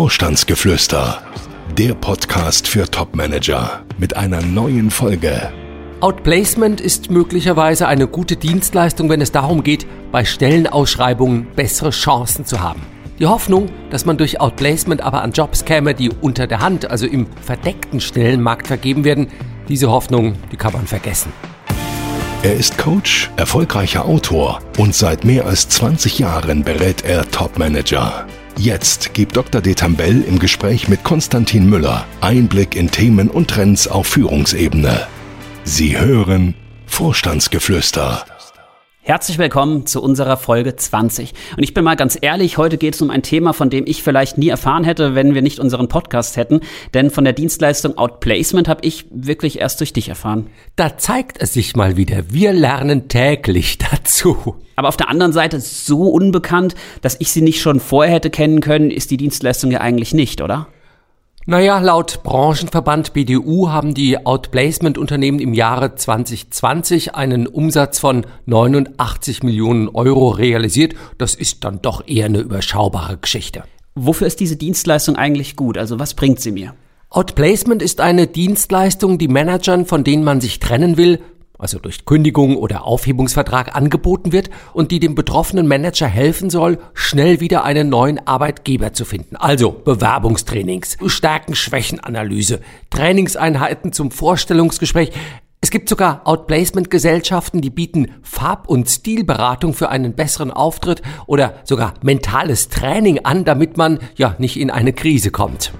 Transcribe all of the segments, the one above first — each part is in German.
Vorstandsgeflüster, der Podcast für Topmanager mit einer neuen Folge. Outplacement ist möglicherweise eine gute Dienstleistung, wenn es darum geht, bei Stellenausschreibungen bessere Chancen zu haben. Die Hoffnung, dass man durch Outplacement aber an Jobs käme, die unter der Hand, also im verdeckten Stellenmarkt vergeben werden, diese Hoffnung, die kann man vergessen. Er ist Coach, erfolgreicher Autor und seit mehr als 20 Jahren berät er Topmanager. Jetzt gibt Dr. Detambell im Gespräch mit Konstantin Müller Einblick in Themen und Trends auf Führungsebene. Sie hören Vorstandsgeflüster. Herzlich willkommen zu unserer Folge 20. Und ich bin mal ganz ehrlich, heute geht es um ein Thema, von dem ich vielleicht nie erfahren hätte, wenn wir nicht unseren Podcast hätten. Denn von der Dienstleistung Outplacement habe ich wirklich erst durch dich erfahren. Da zeigt es sich mal wieder. Wir lernen täglich dazu. Aber auf der anderen Seite so unbekannt, dass ich sie nicht schon vorher hätte kennen können, ist die Dienstleistung ja eigentlich nicht, oder? Naja, laut Branchenverband BDU haben die Outplacement-Unternehmen im Jahre 2020 einen Umsatz von 89 Millionen Euro realisiert. Das ist dann doch eher eine überschaubare Geschichte. Wofür ist diese Dienstleistung eigentlich gut? Also was bringt sie mir? Outplacement ist eine Dienstleistung, die Managern, von denen man sich trennen will, also durch Kündigung oder Aufhebungsvertrag angeboten wird und die dem betroffenen Manager helfen soll, schnell wieder einen neuen Arbeitgeber zu finden. Also Bewerbungstrainings, Stärken-Schwächen-Analyse, Trainingseinheiten zum Vorstellungsgespräch. Es gibt sogar Outplacement-Gesellschaften, die bieten Farb- und Stilberatung für einen besseren Auftritt oder sogar mentales Training an, damit man ja nicht in eine Krise kommt.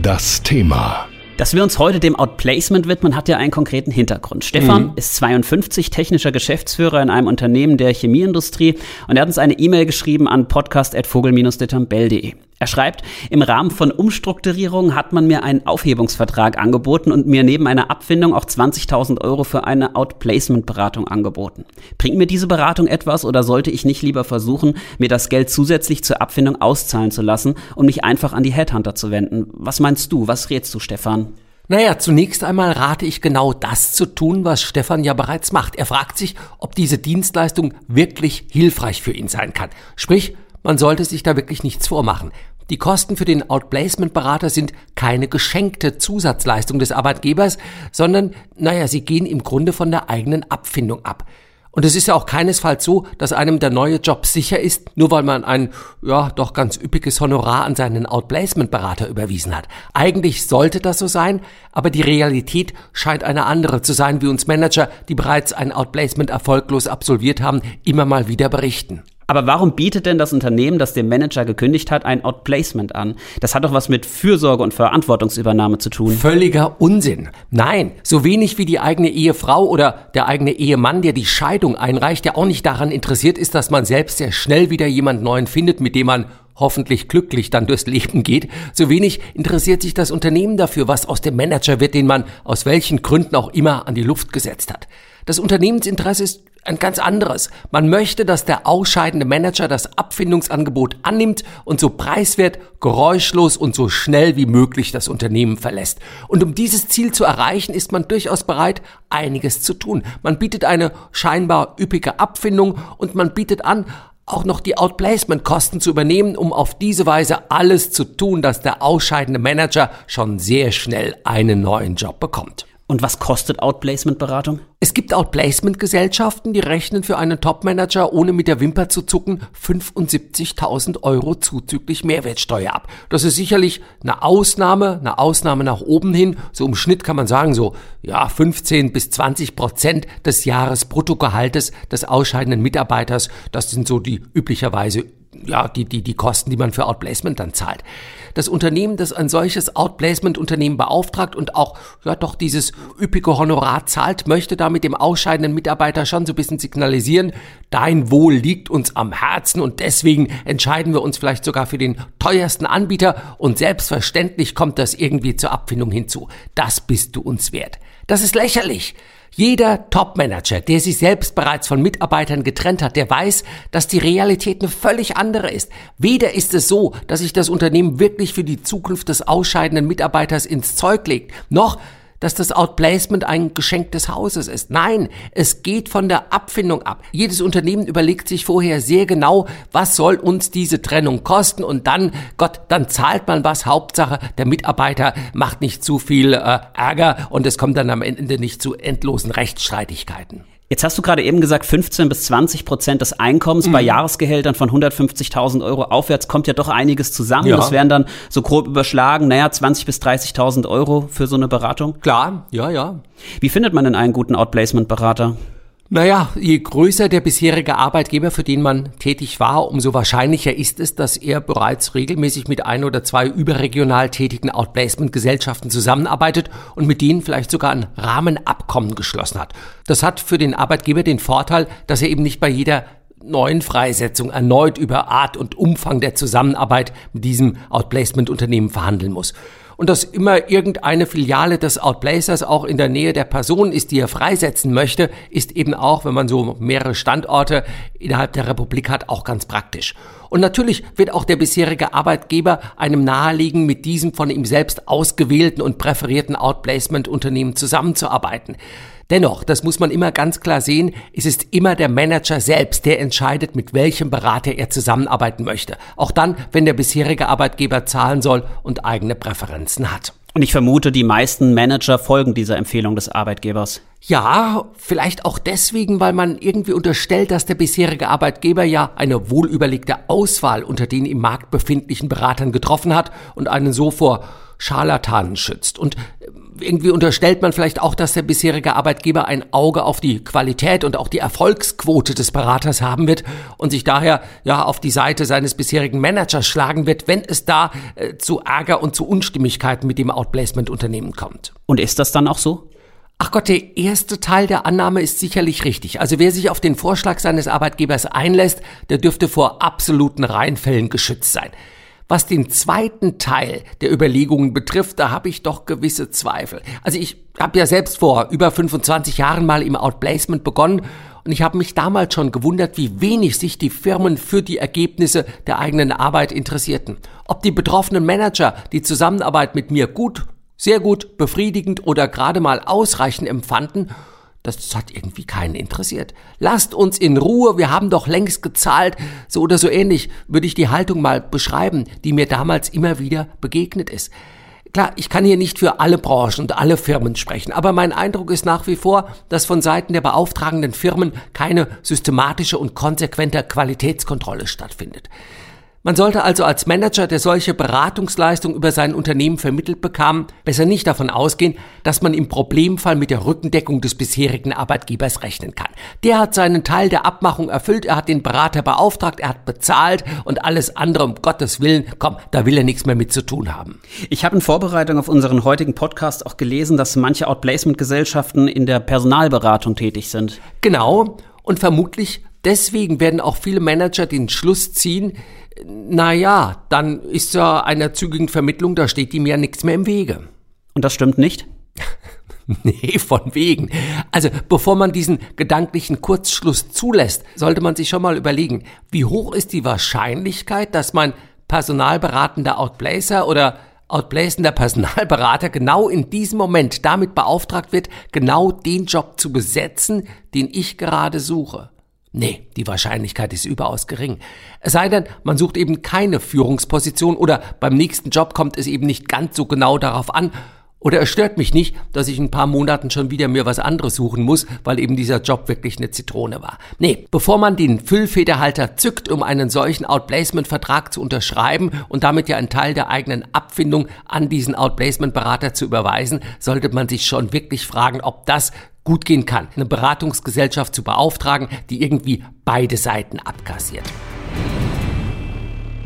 Das Thema dass wir uns heute dem Outplacement widmen, hat ja einen konkreten Hintergrund. Stefan mhm. ist 52, technischer Geschäftsführer in einem Unternehmen der Chemieindustrie und er hat uns eine E-Mail geschrieben an podcast.vogel-detambell.de. Er schreibt, im Rahmen von Umstrukturierungen hat man mir einen Aufhebungsvertrag angeboten und mir neben einer Abfindung auch 20.000 Euro für eine Outplacement-Beratung angeboten. Bringt mir diese Beratung etwas oder sollte ich nicht lieber versuchen, mir das Geld zusätzlich zur Abfindung auszahlen zu lassen und mich einfach an die Headhunter zu wenden? Was meinst du? Was rätst du, Stefan? Naja, zunächst einmal rate ich genau das zu tun, was Stefan ja bereits macht. Er fragt sich, ob diese Dienstleistung wirklich hilfreich für ihn sein kann. Sprich, man sollte sich da wirklich nichts vormachen. Die Kosten für den Outplacement-Berater sind keine geschenkte Zusatzleistung des Arbeitgebers, sondern, naja, sie gehen im Grunde von der eigenen Abfindung ab. Und es ist ja auch keinesfalls so, dass einem der neue Job sicher ist, nur weil man ein, ja, doch ganz üppiges Honorar an seinen Outplacement-Berater überwiesen hat. Eigentlich sollte das so sein, aber die Realität scheint eine andere zu sein, wie uns Manager, die bereits ein Outplacement erfolglos absolviert haben, immer mal wieder berichten. Aber warum bietet denn das Unternehmen, das dem Manager gekündigt hat, ein Outplacement an? Das hat doch was mit Fürsorge und Verantwortungsübernahme zu tun. Völliger Unsinn. Nein, so wenig wie die eigene Ehefrau oder der eigene Ehemann, der die Scheidung einreicht, der auch nicht daran interessiert ist, dass man selbst sehr schnell wieder jemand Neuen findet, mit dem man hoffentlich glücklich dann durchs Leben geht, so wenig interessiert sich das Unternehmen dafür, was aus dem Manager wird, den man aus welchen Gründen auch immer an die Luft gesetzt hat. Das Unternehmensinteresse ist ein ganz anderes. Man möchte, dass der ausscheidende Manager das Abfindungsangebot annimmt und so preiswert, geräuschlos und so schnell wie möglich das Unternehmen verlässt. Und um dieses Ziel zu erreichen, ist man durchaus bereit, einiges zu tun. Man bietet eine scheinbar üppige Abfindung und man bietet an, auch noch die Outplacement-Kosten zu übernehmen, um auf diese Weise alles zu tun, dass der ausscheidende Manager schon sehr schnell einen neuen Job bekommt. Und was kostet Outplacement-Beratung? Es gibt Outplacement-Gesellschaften, die rechnen für einen Top-Manager, ohne mit der Wimper zu zucken, 75.000 Euro zuzüglich Mehrwertsteuer ab. Das ist sicherlich eine Ausnahme, eine Ausnahme nach oben hin. So im Schnitt kann man sagen, so, ja, 15 bis 20 Prozent des Jahresbruttogehaltes des ausscheidenden Mitarbeiters. Das sind so die üblicherweise ja, die, die, die Kosten, die man für Outplacement dann zahlt. Das Unternehmen, das ein solches Outplacement-Unternehmen beauftragt und auch, ja, doch dieses üppige Honorar zahlt, möchte damit dem ausscheidenden Mitarbeiter schon so ein bisschen signalisieren, dein Wohl liegt uns am Herzen und deswegen entscheiden wir uns vielleicht sogar für den teuersten Anbieter und selbstverständlich kommt das irgendwie zur Abfindung hinzu. Das bist du uns wert. Das ist lächerlich. Jeder Topmanager, der sich selbst bereits von Mitarbeitern getrennt hat, der weiß, dass die Realität eine völlig andere ist. Weder ist es so, dass sich das Unternehmen wirklich für die Zukunft des ausscheidenden Mitarbeiters ins Zeug legt, noch dass das Outplacement ein Geschenk des Hauses ist. Nein, es geht von der Abfindung ab. Jedes Unternehmen überlegt sich vorher sehr genau, was soll uns diese Trennung kosten und dann, Gott, dann zahlt man was. Hauptsache, der Mitarbeiter macht nicht zu viel äh, Ärger und es kommt dann am Ende nicht zu endlosen Rechtsstreitigkeiten. Jetzt hast du gerade eben gesagt, 15 bis 20 Prozent des Einkommens mhm. bei Jahresgehältern von 150.000 Euro aufwärts kommt ja doch einiges zusammen. Ja. Das wären dann so grob überschlagen, naja, 20 bis 30.000 Euro für so eine Beratung. Klar, ja, ja. Wie findet man denn einen guten Outplacement-Berater? Naja, je größer der bisherige Arbeitgeber, für den man tätig war, umso wahrscheinlicher ist es, dass er bereits regelmäßig mit ein oder zwei überregional tätigen Outplacement-Gesellschaften zusammenarbeitet und mit denen vielleicht sogar ein Rahmenabkommen geschlossen hat. Das hat für den Arbeitgeber den Vorteil, dass er eben nicht bei jeder neuen Freisetzung erneut über Art und Umfang der Zusammenarbeit mit diesem Outplacement-Unternehmen verhandeln muss und dass immer irgendeine Filiale des Outplacers auch in der Nähe der Person ist, die er freisetzen möchte, ist eben auch, wenn man so mehrere Standorte innerhalb der Republik hat, auch ganz praktisch. Und natürlich wird auch der bisherige Arbeitgeber einem nahelegen, mit diesem von ihm selbst ausgewählten und präferierten Outplacement-Unternehmen zusammenzuarbeiten. Dennoch, das muss man immer ganz klar sehen, es ist immer der Manager selbst, der entscheidet, mit welchem Berater er zusammenarbeiten möchte. Auch dann, wenn der bisherige Arbeitgeber zahlen soll und eigene Präferenzen hat. Und ich vermute, die meisten Manager folgen dieser Empfehlung des Arbeitgebers. Ja, vielleicht auch deswegen, weil man irgendwie unterstellt, dass der bisherige Arbeitgeber ja eine wohlüberlegte Auswahl unter den im Markt befindlichen Beratern getroffen hat und einen so vor Scharlatanen schützt. Und irgendwie unterstellt man vielleicht auch, dass der bisherige Arbeitgeber ein Auge auf die Qualität und auch die Erfolgsquote des Beraters haben wird und sich daher ja auf die Seite seines bisherigen Managers schlagen wird, wenn es da äh, zu Ärger und zu Unstimmigkeiten mit dem Outplacement-Unternehmen kommt. Und ist das dann auch so? Ach Gott, der erste Teil der Annahme ist sicherlich richtig. Also wer sich auf den Vorschlag seines Arbeitgebers einlässt, der dürfte vor absoluten Reinfällen geschützt sein. Was den zweiten Teil der Überlegungen betrifft, da habe ich doch gewisse Zweifel. Also ich habe ja selbst vor über 25 Jahren mal im Outplacement begonnen und ich habe mich damals schon gewundert, wie wenig sich die Firmen für die Ergebnisse der eigenen Arbeit interessierten. Ob die betroffenen Manager die Zusammenarbeit mit mir gut, sehr gut, befriedigend oder gerade mal ausreichend empfanden das hat irgendwie keinen interessiert. Lasst uns in Ruhe, wir haben doch längst gezahlt. So oder so ähnlich würde ich die Haltung mal beschreiben, die mir damals immer wieder begegnet ist. Klar, ich kann hier nicht für alle Branchen und alle Firmen sprechen, aber mein Eindruck ist nach wie vor, dass von Seiten der beauftragenden Firmen keine systematische und konsequente Qualitätskontrolle stattfindet. Man sollte also als Manager, der solche Beratungsleistung über sein Unternehmen vermittelt bekam, besser nicht davon ausgehen, dass man im Problemfall mit der Rückendeckung des bisherigen Arbeitgebers rechnen kann. Der hat seinen Teil der Abmachung erfüllt, er hat den Berater beauftragt, er hat bezahlt und alles andere um Gottes Willen, komm, da will er nichts mehr mit zu tun haben. Ich habe in Vorbereitung auf unseren heutigen Podcast auch gelesen, dass manche Outplacement-Gesellschaften in der Personalberatung tätig sind. Genau. Und vermutlich deswegen werden auch viele Manager den Schluss ziehen, naja, dann ist ja einer zügigen Vermittlung, da steht ihm ja nichts mehr im Wege. Und das stimmt nicht? nee, von wegen. Also, bevor man diesen gedanklichen Kurzschluss zulässt, sollte man sich schon mal überlegen, wie hoch ist die Wahrscheinlichkeit, dass mein personalberatender Outplacer oder outplacender Personalberater genau in diesem Moment damit beauftragt wird, genau den Job zu besetzen, den ich gerade suche. Nee, die Wahrscheinlichkeit ist überaus gering. Es sei denn, man sucht eben keine Führungsposition oder beim nächsten Job kommt es eben nicht ganz so genau darauf an. Oder es stört mich nicht, dass ich in ein paar Monaten schon wieder mir was anderes suchen muss, weil eben dieser Job wirklich eine Zitrone war. Nee, bevor man den Füllfederhalter zückt, um einen solchen Outplacement-Vertrag zu unterschreiben und damit ja einen Teil der eigenen Abfindung an diesen Outplacement-Berater zu überweisen, sollte man sich schon wirklich fragen, ob das gut gehen kann, eine Beratungsgesellschaft zu beauftragen, die irgendwie beide Seiten abkassiert.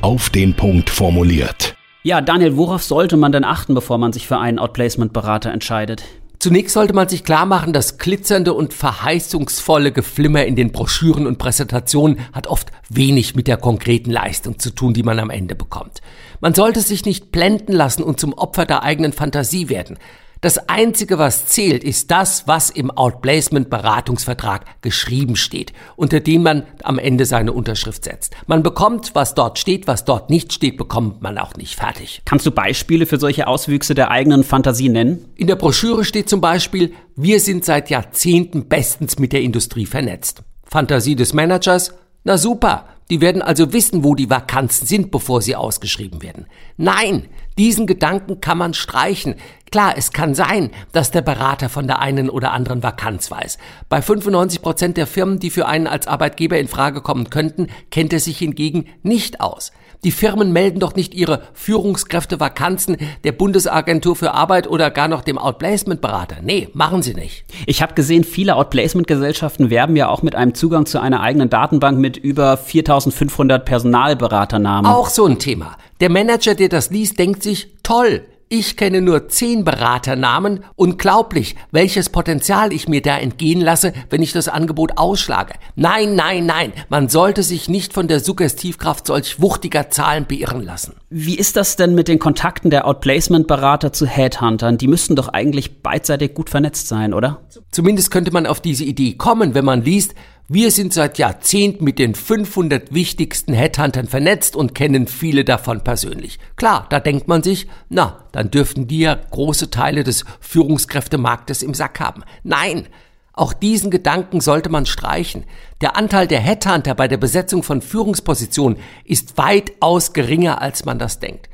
Auf den Punkt formuliert. Ja, Daniel, worauf sollte man denn achten, bevor man sich für einen Outplacement-Berater entscheidet? Zunächst sollte man sich klar machen, das glitzernde und verheißungsvolle Geflimmer in den Broschüren und Präsentationen hat oft wenig mit der konkreten Leistung zu tun, die man am Ende bekommt. Man sollte sich nicht blenden lassen und zum Opfer der eigenen Fantasie werden. Das Einzige, was zählt, ist das, was im Outplacement-Beratungsvertrag geschrieben steht, unter dem man am Ende seine Unterschrift setzt. Man bekommt, was dort steht, was dort nicht steht, bekommt man auch nicht fertig. Kannst du Beispiele für solche Auswüchse der eigenen Fantasie nennen? In der Broschüre steht zum Beispiel, wir sind seit Jahrzehnten bestens mit der Industrie vernetzt. Fantasie des Managers? Na super, die werden also wissen, wo die Vakanzen sind, bevor sie ausgeschrieben werden. Nein, diesen Gedanken kann man streichen. Klar, es kann sein, dass der Berater von der einen oder anderen Vakanz weiß. Bei 95 Prozent der Firmen, die für einen als Arbeitgeber in Frage kommen könnten, kennt er sich hingegen nicht aus. Die Firmen melden doch nicht ihre Führungskräfte-Vakanzen der Bundesagentur für Arbeit oder gar noch dem Outplacement-Berater. Nee, machen sie nicht. Ich habe gesehen, viele Outplacement-Gesellschaften werben ja auch mit einem Zugang zu einer eigenen Datenbank mit über 4500 Personalberaternamen. Auch so ein Thema. Der Manager, der das liest, denkt sich, toll, ich kenne nur zehn Beraternamen. Unglaublich, welches Potenzial ich mir da entgehen lasse, wenn ich das Angebot ausschlage. Nein, nein, nein. Man sollte sich nicht von der Suggestivkraft solch wuchtiger Zahlen beirren lassen. Wie ist das denn mit den Kontakten der Outplacement-Berater zu Headhuntern? Die müssten doch eigentlich beidseitig gut vernetzt sein, oder? Zumindest könnte man auf diese Idee kommen, wenn man liest, wir sind seit Jahrzehnten mit den 500 wichtigsten Headhuntern vernetzt und kennen viele davon persönlich. Klar, da denkt man sich, na, dann dürften die ja große Teile des Führungskräftemarktes im Sack haben. Nein, auch diesen Gedanken sollte man streichen. Der Anteil der Headhunter bei der Besetzung von Führungspositionen ist weitaus geringer, als man das denkt.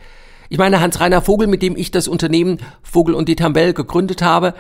Ich meine, Hans-Rainer Vogel, mit dem ich das Unternehmen Vogel und die Tambell gegründet habe,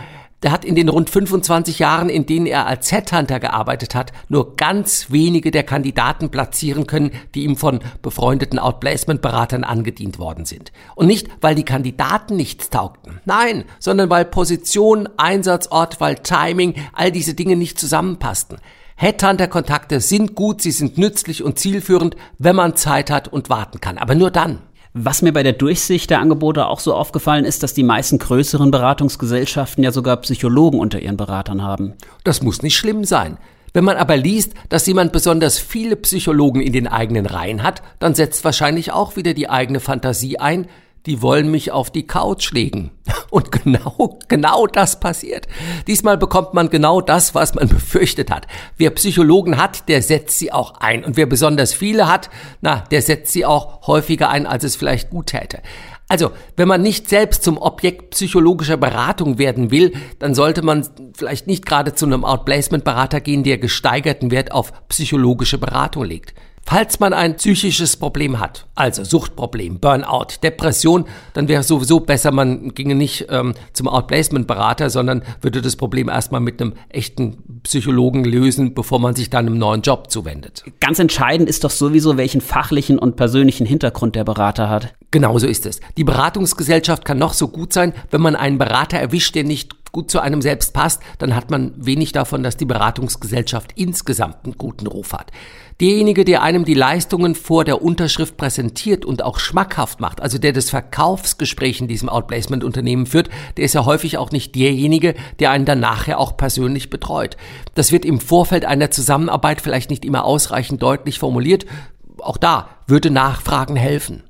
der hat in den rund 25 Jahren, in denen er als Headhunter gearbeitet hat, nur ganz wenige der Kandidaten platzieren können, die ihm von befreundeten Outplacement-Beratern angedient worden sind. Und nicht, weil die Kandidaten nichts taugten. Nein, sondern weil Position, Einsatzort, weil Timing, all diese Dinge nicht zusammenpassten. Headhunter-Kontakte sind gut, sie sind nützlich und zielführend, wenn man Zeit hat und warten kann. Aber nur dann. Was mir bei der Durchsicht der Angebote auch so aufgefallen ist, dass die meisten größeren Beratungsgesellschaften ja sogar Psychologen unter ihren Beratern haben. Das muss nicht schlimm sein. Wenn man aber liest, dass jemand besonders viele Psychologen in den eigenen Reihen hat, dann setzt wahrscheinlich auch wieder die eigene Fantasie ein, die wollen mich auf die Couch legen. Und genau, genau das passiert. Diesmal bekommt man genau das, was man befürchtet hat. Wer Psychologen hat, der setzt sie auch ein. Und wer besonders viele hat, na, der setzt sie auch häufiger ein, als es vielleicht gut täte. Also, wenn man nicht selbst zum Objekt psychologischer Beratung werden will, dann sollte man vielleicht nicht gerade zu einem Outplacement-Berater gehen, der gesteigerten Wert auf psychologische Beratung legt. Falls man ein psychisches Problem hat, also Suchtproblem, Burnout, Depression, dann wäre es sowieso besser, man ginge nicht ähm, zum Outplacement-Berater, sondern würde das Problem erstmal mit einem echten Psychologen lösen, bevor man sich dann einem neuen Job zuwendet. Ganz entscheidend ist doch sowieso, welchen fachlichen und persönlichen Hintergrund der Berater hat. Genau so ist es. Die Beratungsgesellschaft kann noch so gut sein, wenn man einen Berater erwischt, der nicht gut zu einem selbst passt, dann hat man wenig davon, dass die Beratungsgesellschaft insgesamt einen guten Ruf hat. Derjenige, der einem die Leistungen vor der Unterschrift präsentiert und auch schmackhaft macht, also der das Verkaufsgespräch in diesem Outplacement-Unternehmen führt, der ist ja häufig auch nicht derjenige, der einen dann nachher auch persönlich betreut. Das wird im Vorfeld einer Zusammenarbeit vielleicht nicht immer ausreichend deutlich formuliert. Auch da würde Nachfragen helfen.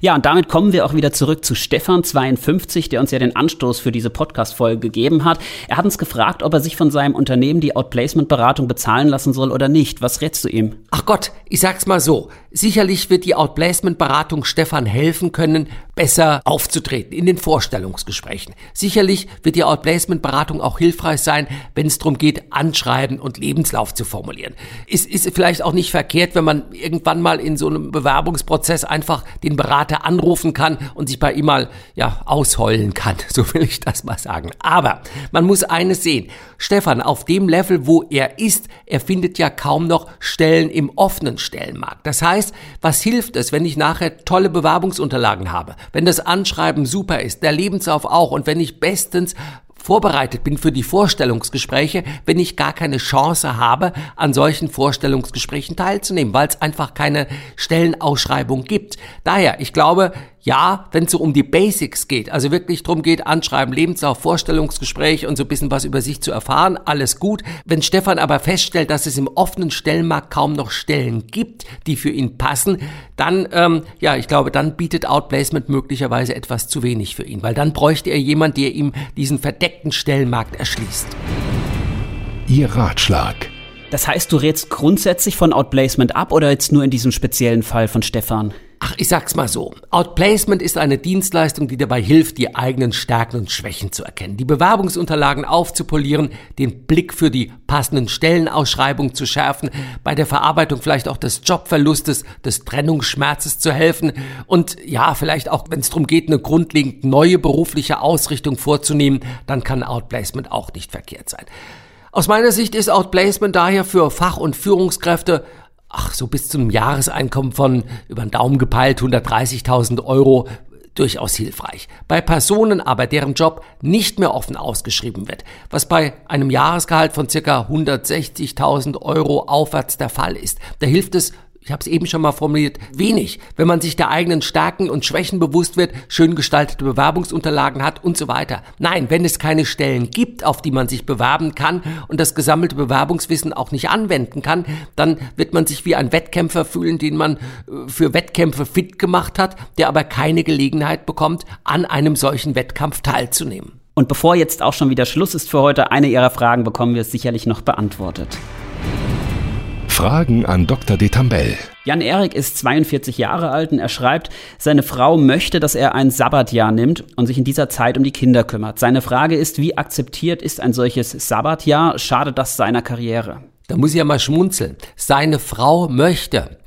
Ja, und damit kommen wir auch wieder zurück zu Stefan 52, der uns ja den Anstoß für diese Podcast-Folge gegeben hat. Er hat uns gefragt, ob er sich von seinem Unternehmen die Outplacement-Beratung bezahlen lassen soll oder nicht. Was rätst du ihm? Ach Gott, ich sag's mal so. Sicherlich wird die Outplacement-Beratung Stefan helfen können, besser aufzutreten in den Vorstellungsgesprächen. Sicherlich wird die Outplacement-Beratung auch hilfreich sein, wenn es darum geht, Anschreiben und Lebenslauf zu formulieren. Es ist vielleicht auch nicht verkehrt, wenn man irgendwann mal in so einem Bewerbungsprozess einfach den Berater anrufen kann und sich bei ihm mal ja ausheulen kann, so will ich das mal sagen. Aber man muss eines sehen. Stefan, auf dem Level, wo er ist, er findet ja kaum noch Stellen im offenen Stellenmarkt. Das heißt, was hilft es, wenn ich nachher tolle Bewerbungsunterlagen habe, wenn das Anschreiben super ist, der Lebenslauf auch und wenn ich bestens vorbereitet bin für die Vorstellungsgespräche, wenn ich gar keine Chance habe, an solchen Vorstellungsgesprächen teilzunehmen, weil es einfach keine Stellenausschreibung gibt. Daher, ich glaube, ja, wenn es so um die Basics geht, also wirklich darum geht, Anschreiben, Lebenslauf, Vorstellungsgespräch und so ein bisschen was über sich zu erfahren, alles gut. Wenn Stefan aber feststellt, dass es im offenen Stellenmarkt kaum noch Stellen gibt, die für ihn passen, dann, ähm, ja, ich glaube, dann bietet Outplacement möglicherweise etwas zu wenig für ihn, weil dann bräuchte er jemand, der ihm diesen verdeckten Stellenmarkt erschließt. Ihr Ratschlag. Das heißt, du rätst grundsätzlich von Outplacement ab oder jetzt nur in diesem speziellen Fall von Stefan? Ach, ich sag's mal so. Outplacement ist eine Dienstleistung, die dabei hilft, die eigenen Stärken und Schwächen zu erkennen, die Bewerbungsunterlagen aufzupolieren, den Blick für die passenden Stellenausschreibungen zu schärfen, bei der Verarbeitung vielleicht auch des Jobverlustes, des Trennungsschmerzes zu helfen und ja, vielleicht auch, wenn es darum geht, eine grundlegend neue berufliche Ausrichtung vorzunehmen, dann kann Outplacement auch nicht verkehrt sein. Aus meiner Sicht ist Outplacement daher für Fach- und Führungskräfte ach, so bis zu einem Jahreseinkommen von über den Daumen gepeilt 130.000 Euro durchaus hilfreich. Bei Personen aber, deren Job nicht mehr offen ausgeschrieben wird, was bei einem Jahresgehalt von circa 160.000 Euro aufwärts der Fall ist, da hilft es ich habe es eben schon mal formuliert, wenig, wenn man sich der eigenen Stärken und Schwächen bewusst wird, schön gestaltete Bewerbungsunterlagen hat und so weiter. Nein, wenn es keine Stellen gibt, auf die man sich bewerben kann und das gesammelte Bewerbungswissen auch nicht anwenden kann, dann wird man sich wie ein Wettkämpfer fühlen, den man äh, für Wettkämpfe fit gemacht hat, der aber keine Gelegenheit bekommt, an einem solchen Wettkampf teilzunehmen. Und bevor jetzt auch schon wieder Schluss ist für heute, eine Ihrer Fragen bekommen wir sicherlich noch beantwortet. Fragen an Dr. Detambell. Jan-Erik ist 42 Jahre alt und er schreibt, seine Frau möchte, dass er ein Sabbatjahr nimmt und sich in dieser Zeit um die Kinder kümmert. Seine Frage ist, wie akzeptiert ist ein solches Sabbatjahr? Schadet das seiner Karriere? Da muss ich ja mal schmunzeln. Seine Frau möchte.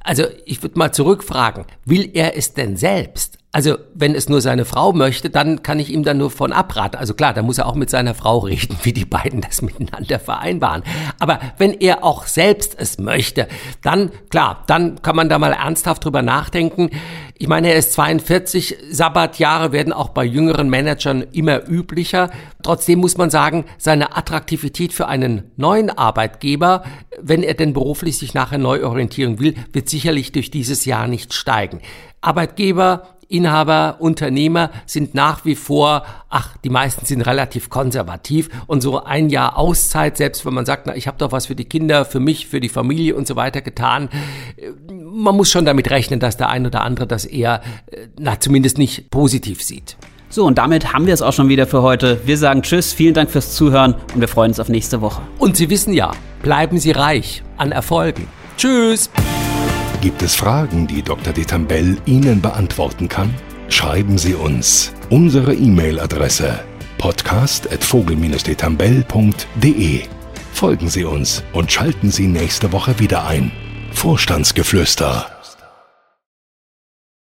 Also ich würde mal zurückfragen, will er es denn selbst? Also, wenn es nur seine Frau möchte, dann kann ich ihm dann nur von abraten. Also klar, da muss er auch mit seiner Frau reden, wie die beiden das miteinander vereinbaren. Aber wenn er auch selbst es möchte, dann, klar, dann kann man da mal ernsthaft drüber nachdenken. Ich meine, er ist 42, Sabbatjahre werden auch bei jüngeren Managern immer üblicher. Trotzdem muss man sagen, seine Attraktivität für einen neuen Arbeitgeber, wenn er denn beruflich sich nachher neu orientieren will, wird sicherlich durch dieses Jahr nicht steigen. Arbeitgeber Inhaber, Unternehmer sind nach wie vor, ach, die meisten sind relativ konservativ und so ein Jahr Auszeit, selbst wenn man sagt, na, ich habe doch was für die Kinder, für mich, für die Familie und so weiter getan, äh, man muss schon damit rechnen, dass der ein oder andere das eher, äh, na, zumindest nicht positiv sieht. So, und damit haben wir es auch schon wieder für heute. Wir sagen Tschüss, vielen Dank fürs Zuhören und wir freuen uns auf nächste Woche. Und Sie wissen ja, bleiben Sie reich an Erfolgen. Tschüss! Gibt es Fragen, die Dr. Detambell Ihnen beantworten kann? Schreiben Sie uns. Unsere E-Mail-Adresse podcast.vogel-detambell.de Folgen Sie uns und schalten Sie nächste Woche wieder ein. Vorstandsgeflüster